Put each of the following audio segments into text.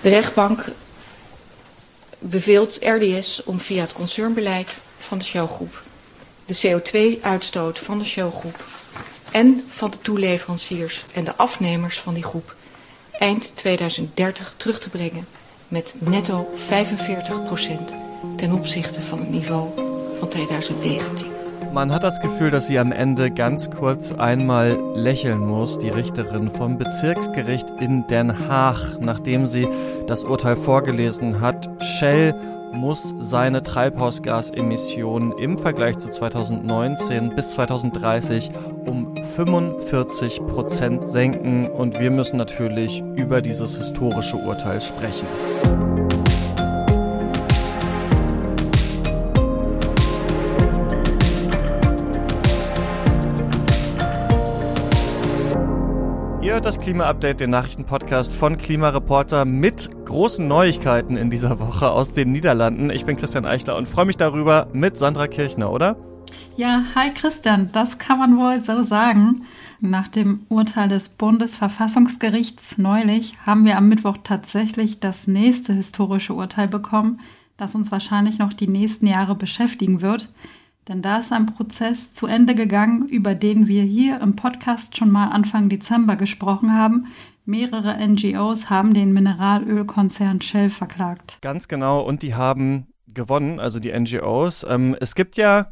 De rechtbank beveelt RDS om via het concernbeleid van de Shell-groep de CO2-uitstoot van de Shell-groep en van de toeleveranciers en de afnemers van die groep eind 2030 terug te brengen met netto 45 procent ten opzichte van het niveau van 2019. Man hat das Gefühl, dass sie am Ende ganz kurz einmal lächeln muss, die Richterin vom Bezirksgericht in Den Haag, nachdem sie das Urteil vorgelesen hat. Shell muss seine Treibhausgasemissionen im Vergleich zu 2019 bis 2030 um 45 Prozent senken und wir müssen natürlich über dieses historische Urteil sprechen. Ihr hört das Klima-Update, den Nachrichtenpodcast von Klimareporter mit großen Neuigkeiten in dieser Woche aus den Niederlanden. Ich bin Christian Eichler und freue mich darüber mit Sandra Kirchner, oder? Ja, hi Christian, das kann man wohl so sagen. Nach dem Urteil des Bundesverfassungsgerichts neulich haben wir am Mittwoch tatsächlich das nächste historische Urteil bekommen, das uns wahrscheinlich noch die nächsten Jahre beschäftigen wird. Denn da ist ein Prozess zu Ende gegangen, über den wir hier im Podcast schon mal Anfang Dezember gesprochen haben. Mehrere NGOs haben den Mineralölkonzern Shell verklagt. Ganz genau, und die haben gewonnen, also die NGOs. Ähm, es gibt ja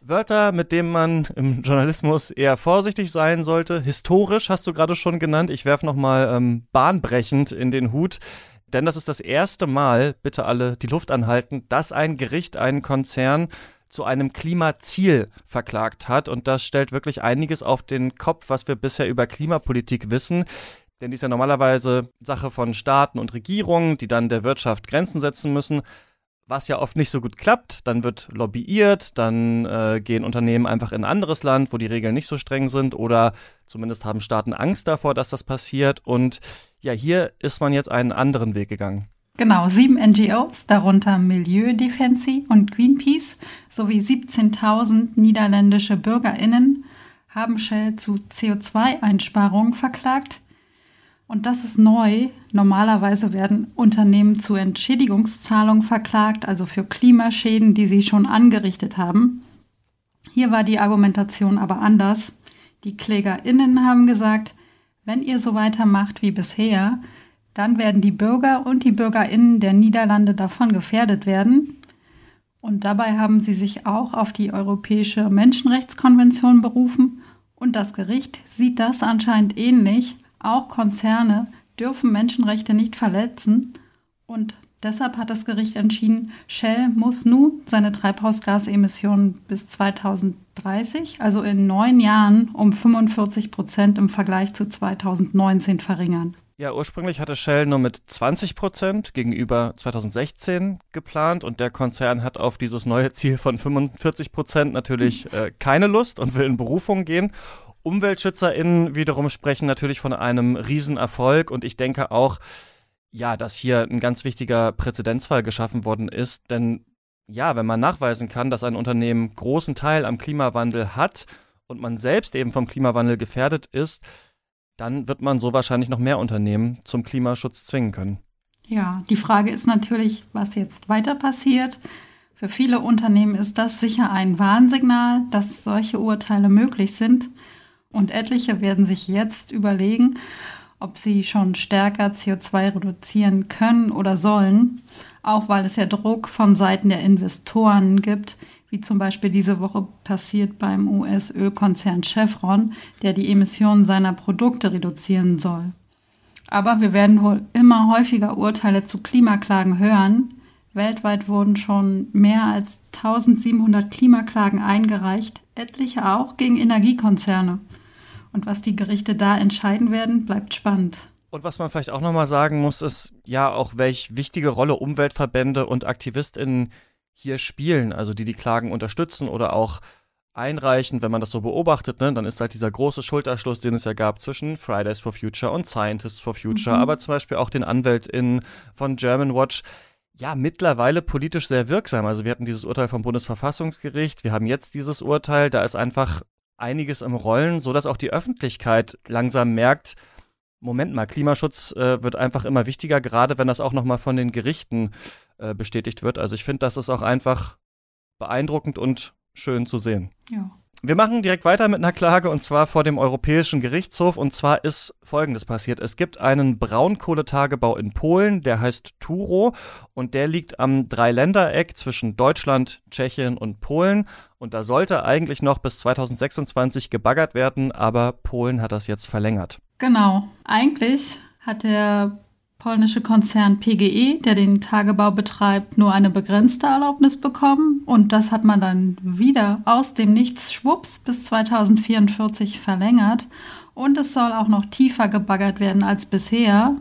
Wörter, mit denen man im Journalismus eher vorsichtig sein sollte. Historisch hast du gerade schon genannt. Ich werfe nochmal ähm, bahnbrechend in den Hut. Denn das ist das erste Mal, bitte alle die Luft anhalten, dass ein Gericht einen Konzern zu einem Klimaziel verklagt hat. Und das stellt wirklich einiges auf den Kopf, was wir bisher über Klimapolitik wissen. Denn die ist ja normalerweise Sache von Staaten und Regierungen, die dann der Wirtschaft Grenzen setzen müssen was ja oft nicht so gut klappt. Dann wird lobbyiert, dann äh, gehen Unternehmen einfach in ein anderes Land, wo die Regeln nicht so streng sind oder zumindest haben Staaten Angst davor, dass das passiert. Und ja, hier ist man jetzt einen anderen Weg gegangen. Genau, sieben NGOs, darunter Milieu Defensi und Greenpeace, sowie 17.000 niederländische BürgerInnen haben Shell zu CO2-Einsparungen verklagt. Und das ist neu. Normalerweise werden Unternehmen zu Entschädigungszahlungen verklagt, also für Klimaschäden, die sie schon angerichtet haben. Hier war die Argumentation aber anders. Die KlägerInnen haben gesagt, wenn ihr so weitermacht wie bisher, dann werden die Bürger und die Bürgerinnen der Niederlande davon gefährdet werden. Und dabei haben sie sich auch auf die Europäische Menschenrechtskonvention berufen und das Gericht sieht das anscheinend ähnlich. Auch Konzerne dürfen Menschenrechte nicht verletzen und deshalb hat das Gericht entschieden, Shell muss nun seine Treibhausgasemissionen bis 2030, also in neun Jahren, um 45 Prozent im Vergleich zu 2019 verringern. Ja, ursprünglich hatte Shell nur mit 20 Prozent gegenüber 2016 geplant und der Konzern hat auf dieses neue Ziel von 45 Prozent natürlich äh, keine Lust und will in Berufung gehen. UmweltschützerInnen wiederum sprechen natürlich von einem Riesenerfolg und ich denke auch, ja, dass hier ein ganz wichtiger Präzedenzfall geschaffen worden ist, denn ja, wenn man nachweisen kann, dass ein Unternehmen großen Teil am Klimawandel hat und man selbst eben vom Klimawandel gefährdet ist, dann wird man so wahrscheinlich noch mehr Unternehmen zum Klimaschutz zwingen können. Ja, die Frage ist natürlich, was jetzt weiter passiert. Für viele Unternehmen ist das sicher ein Warnsignal, dass solche Urteile möglich sind. Und etliche werden sich jetzt überlegen, ob sie schon stärker CO2 reduzieren können oder sollen, auch weil es ja Druck von Seiten der Investoren gibt, wie zum Beispiel diese Woche passiert beim US-Ölkonzern Chevron, der die Emissionen seiner Produkte reduzieren soll. Aber wir werden wohl immer häufiger Urteile zu Klimaklagen hören. Weltweit wurden schon mehr als 1700 Klimaklagen eingereicht, etliche auch gegen Energiekonzerne. Und was die Gerichte da entscheiden werden, bleibt spannend. Und was man vielleicht auch nochmal sagen muss, ist ja auch, welche wichtige Rolle Umweltverbände und AktivistInnen hier spielen, also die die Klagen unterstützen oder auch einreichen, wenn man das so beobachtet, ne, dann ist halt dieser große Schulterschluss, den es ja gab zwischen Fridays for Future und Scientists for Future, mhm. aber zum Beispiel auch den AnwältInnen von German Watch, ja, mittlerweile politisch sehr wirksam. Also wir hatten dieses Urteil vom Bundesverfassungsgericht, wir haben jetzt dieses Urteil, da ist einfach einiges im Rollen, so dass auch die Öffentlichkeit langsam merkt, Moment mal, Klimaschutz äh, wird einfach immer wichtiger, gerade wenn das auch nochmal von den Gerichten äh, bestätigt wird. Also ich finde, das ist auch einfach beeindruckend und schön zu sehen. Ja. Wir machen direkt weiter mit einer Klage und zwar vor dem Europäischen Gerichtshof. Und zwar ist Folgendes passiert. Es gibt einen Braunkohletagebau in Polen, der heißt Turo und der liegt am Dreiländereck zwischen Deutschland, Tschechien und Polen. Und da sollte eigentlich noch bis 2026 gebaggert werden, aber Polen hat das jetzt verlängert. Genau. Eigentlich hat der polnische Konzern PGE, der den Tagebau betreibt, nur eine begrenzte Erlaubnis bekommen. Und das hat man dann wieder aus dem Nichts schwupps bis 2044 verlängert. Und es soll auch noch tiefer gebaggert werden als bisher.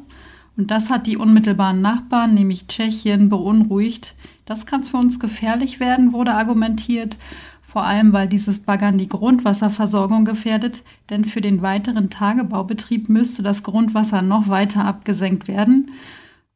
Und das hat die unmittelbaren Nachbarn, nämlich Tschechien, beunruhigt. Das kann für uns gefährlich werden, wurde argumentiert vor allem weil dieses Baggern die Grundwasserversorgung gefährdet, denn für den weiteren Tagebaubetrieb müsste das Grundwasser noch weiter abgesenkt werden.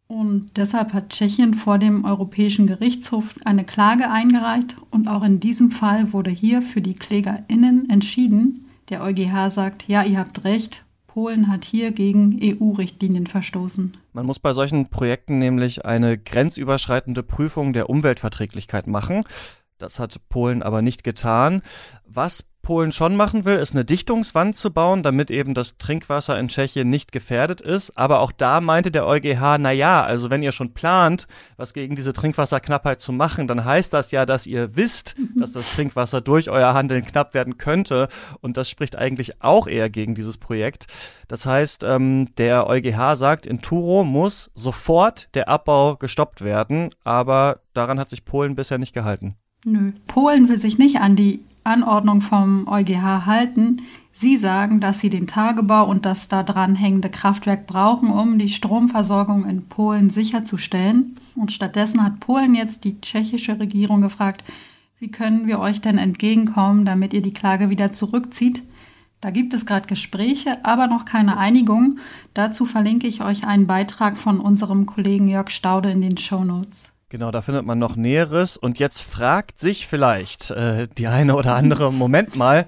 Und deshalb hat Tschechien vor dem Europäischen Gerichtshof eine Klage eingereicht und auch in diesem Fall wurde hier für die KlägerInnen entschieden. Der EuGH sagt, ja, ihr habt recht, Polen hat hier gegen EU-Richtlinien verstoßen. Man muss bei solchen Projekten nämlich eine grenzüberschreitende Prüfung der Umweltverträglichkeit machen. Das hat Polen aber nicht getan. Was Polen schon machen will, ist eine Dichtungswand zu bauen, damit eben das Trinkwasser in Tschechien nicht gefährdet ist. Aber auch da meinte der EuGH, na ja, also wenn ihr schon plant, was gegen diese Trinkwasserknappheit zu machen, dann heißt das ja, dass ihr wisst, mhm. dass das Trinkwasser durch euer Handeln knapp werden könnte. Und das spricht eigentlich auch eher gegen dieses Projekt. Das heißt, ähm, der EuGH sagt, in Turo muss sofort der Abbau gestoppt werden. Aber daran hat sich Polen bisher nicht gehalten. Nö. Polen will sich nicht an die Anordnung vom EuGH halten. Sie sagen, dass sie den Tagebau und das da dran hängende Kraftwerk brauchen, um die Stromversorgung in Polen sicherzustellen. Und stattdessen hat Polen jetzt die tschechische Regierung gefragt, wie können wir euch denn entgegenkommen, damit ihr die Klage wieder zurückzieht? Da gibt es gerade Gespräche, aber noch keine Einigung. Dazu verlinke ich euch einen Beitrag von unserem Kollegen Jörg Staude in den Show Notes. Genau, da findet man noch Näheres. Und jetzt fragt sich vielleicht äh, die eine oder andere, Moment mal,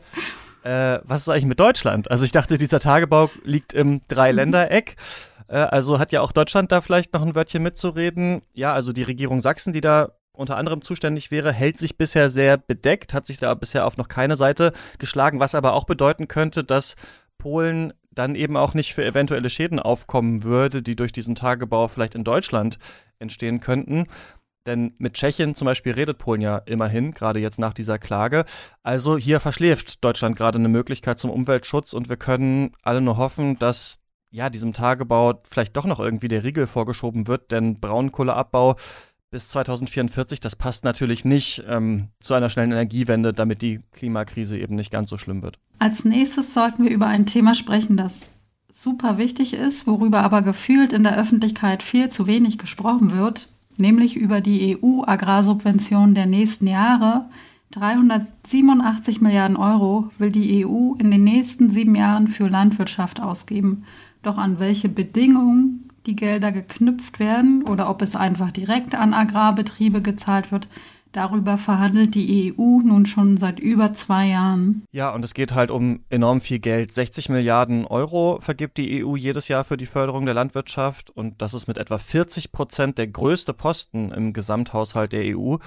äh, was ist eigentlich mit Deutschland? Also ich dachte, dieser Tagebau liegt im Dreiländereck. Äh, also hat ja auch Deutschland da vielleicht noch ein Wörtchen mitzureden. Ja, also die Regierung Sachsen, die da unter anderem zuständig wäre, hält sich bisher sehr bedeckt, hat sich da bisher auf noch keine Seite geschlagen, was aber auch bedeuten könnte, dass Polen dann eben auch nicht für eventuelle Schäden aufkommen würde, die durch diesen Tagebau vielleicht in Deutschland entstehen könnten. Denn mit Tschechien zum Beispiel redet Polen ja immerhin, gerade jetzt nach dieser Klage. Also hier verschläft Deutschland gerade eine Möglichkeit zum Umweltschutz und wir können alle nur hoffen, dass ja diesem Tagebau vielleicht doch noch irgendwie der Riegel vorgeschoben wird, denn Braunkohleabbau bis 2044, das passt natürlich nicht ähm, zu einer schnellen Energiewende, damit die Klimakrise eben nicht ganz so schlimm wird. Als nächstes sollten wir über ein Thema sprechen, das super wichtig ist, worüber aber gefühlt in der Öffentlichkeit viel zu wenig gesprochen wird, nämlich über die EU-Agrarsubventionen der nächsten Jahre. 387 Milliarden Euro will die EU in den nächsten sieben Jahren für Landwirtschaft ausgeben. Doch an welche Bedingungen die Gelder geknüpft werden oder ob es einfach direkt an Agrarbetriebe gezahlt wird, Darüber verhandelt die EU nun schon seit über zwei Jahren. Ja, und es geht halt um enorm viel Geld. 60 Milliarden Euro vergibt die EU jedes Jahr für die Förderung der Landwirtschaft und das ist mit etwa 40 Prozent der größte Posten im Gesamthaushalt der EU.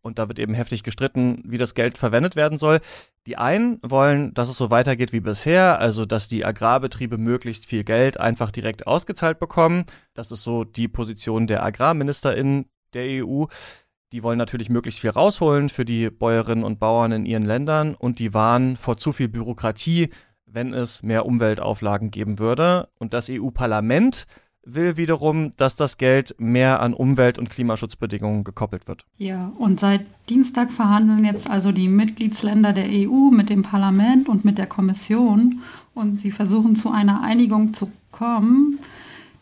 Und da wird eben heftig gestritten, wie das Geld verwendet werden soll. Die einen wollen, dass es so weitergeht wie bisher, also dass die Agrarbetriebe möglichst viel Geld einfach direkt ausgezahlt bekommen. Das ist so die Position der AgrarministerInnen der EU. Die wollen natürlich möglichst viel rausholen für die Bäuerinnen und Bauern in ihren Ländern und die warnen vor zu viel Bürokratie, wenn es mehr Umweltauflagen geben würde. Und das EU-Parlament will wiederum, dass das Geld mehr an Umwelt- und Klimaschutzbedingungen gekoppelt wird. Ja, und seit Dienstag verhandeln jetzt also die Mitgliedsländer der EU mit dem Parlament und mit der Kommission und sie versuchen zu einer Einigung zu kommen.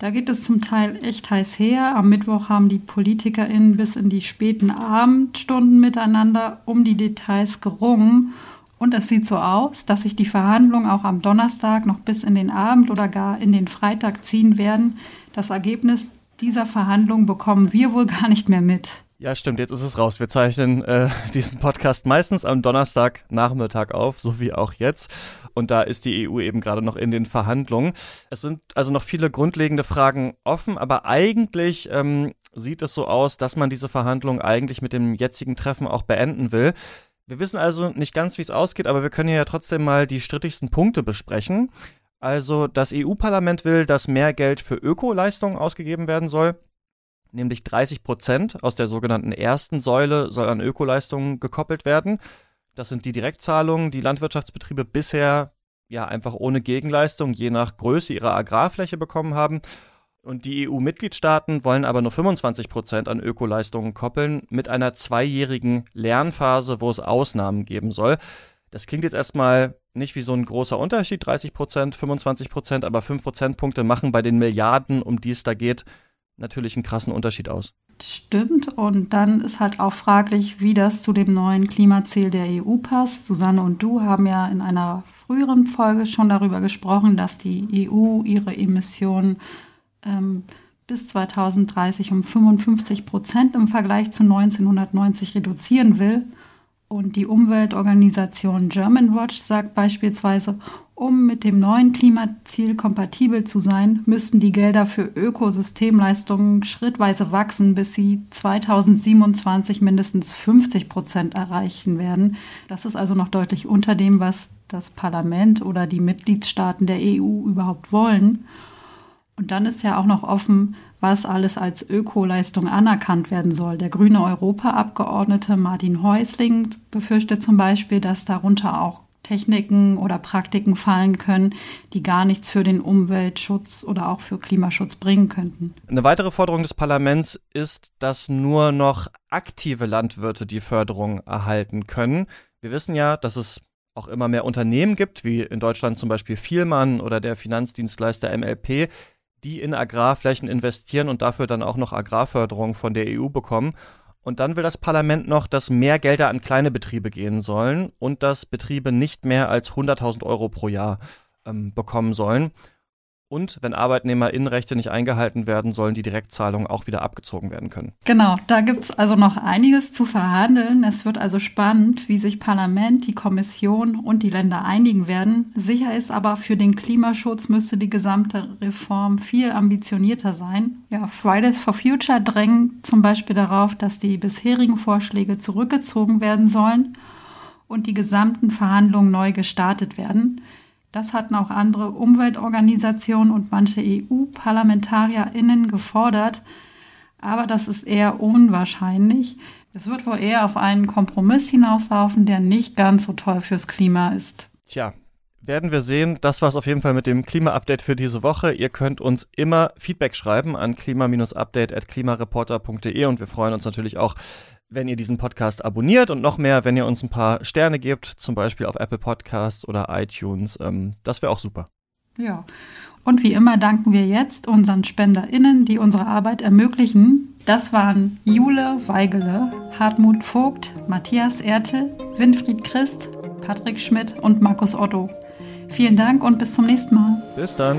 Da geht es zum Teil echt heiß her. Am Mittwoch haben die PolitikerInnen bis in die späten Abendstunden miteinander um die Details gerungen. Und es sieht so aus, dass sich die Verhandlungen auch am Donnerstag noch bis in den Abend oder gar in den Freitag ziehen werden. Das Ergebnis dieser Verhandlungen bekommen wir wohl gar nicht mehr mit. Ja, stimmt, jetzt ist es raus. Wir zeichnen äh, diesen Podcast meistens am Donnerstagnachmittag auf, so wie auch jetzt. Und da ist die EU eben gerade noch in den Verhandlungen. Es sind also noch viele grundlegende Fragen offen, aber eigentlich ähm, sieht es so aus, dass man diese Verhandlungen eigentlich mit dem jetzigen Treffen auch beenden will. Wir wissen also nicht ganz, wie es ausgeht, aber wir können ja trotzdem mal die strittigsten Punkte besprechen. Also das EU-Parlament will, dass mehr Geld für Ökoleistungen ausgegeben werden soll nämlich 30 Prozent aus der sogenannten ersten Säule soll an Ökoleistungen gekoppelt werden. Das sind die Direktzahlungen, die Landwirtschaftsbetriebe bisher ja einfach ohne Gegenleistung je nach Größe ihrer Agrarfläche bekommen haben. Und die EU-Mitgliedstaaten wollen aber nur 25 Prozent an Ökoleistungen koppeln mit einer zweijährigen Lernphase, wo es Ausnahmen geben soll. Das klingt jetzt erstmal nicht wie so ein großer Unterschied, 30 Prozent, 25 Prozent, aber 5 Prozentpunkte machen bei den Milliarden, um die es da geht, natürlich einen krassen Unterschied aus. Stimmt. Und dann ist halt auch fraglich, wie das zu dem neuen Klimaziel der EU passt. Susanne und du haben ja in einer früheren Folge schon darüber gesprochen, dass die EU ihre Emissionen ähm, bis 2030 um 55 Prozent im Vergleich zu 1990 reduzieren will. Und die Umweltorganisation Germanwatch sagt beispielsweise, um mit dem neuen Klimaziel kompatibel zu sein, müssten die Gelder für Ökosystemleistungen schrittweise wachsen, bis sie 2027 mindestens 50 Prozent erreichen werden. Das ist also noch deutlich unter dem, was das Parlament oder die Mitgliedstaaten der EU überhaupt wollen. Und dann ist ja auch noch offen, was alles als Ökoleistung anerkannt werden soll. Der grüne Europaabgeordnete Martin Häusling befürchtet zum Beispiel, dass darunter auch Techniken oder Praktiken fallen können, die gar nichts für den Umweltschutz oder auch für Klimaschutz bringen könnten. Eine weitere Forderung des Parlaments ist, dass nur noch aktive Landwirte die Förderung erhalten können. Wir wissen ja, dass es auch immer mehr Unternehmen gibt, wie in Deutschland zum Beispiel Vielmann oder der Finanzdienstleister MLP, die in Agrarflächen investieren und dafür dann auch noch Agrarförderung von der EU bekommen. Und dann will das Parlament noch, dass mehr Gelder an kleine Betriebe gehen sollen und dass Betriebe nicht mehr als 100.000 Euro pro Jahr ähm, bekommen sollen. Und wenn ArbeitnehmerInnenrechte nicht eingehalten werden, sollen die Direktzahlungen auch wieder abgezogen werden können. Genau, da gibt es also noch einiges zu verhandeln. Es wird also spannend, wie sich Parlament, die Kommission und die Länder einigen werden. Sicher ist aber, für den Klimaschutz müsste die gesamte Reform viel ambitionierter sein. Ja, Fridays for Future drängen zum Beispiel darauf, dass die bisherigen Vorschläge zurückgezogen werden sollen und die gesamten Verhandlungen neu gestartet werden. Das hatten auch andere Umweltorganisationen und manche EU-ParlamentarierInnen gefordert. Aber das ist eher unwahrscheinlich. Es wird wohl eher auf einen Kompromiss hinauslaufen, der nicht ganz so toll fürs Klima ist. Tja, werden wir sehen. Das war es auf jeden Fall mit dem Klima-Update für diese Woche. Ihr könnt uns immer Feedback schreiben an klima-update.klimareporter.de und wir freuen uns natürlich auch, wenn ihr diesen Podcast abonniert und noch mehr, wenn ihr uns ein paar Sterne gebt, zum Beispiel auf Apple Podcasts oder iTunes. Ähm, das wäre auch super. Ja, und wie immer danken wir jetzt unseren SpenderInnen, die unsere Arbeit ermöglichen. Das waren Jule Weigele, Hartmut Vogt, Matthias Ertel, Winfried Christ, Patrick Schmidt und Markus Otto. Vielen Dank und bis zum nächsten Mal. Bis dann.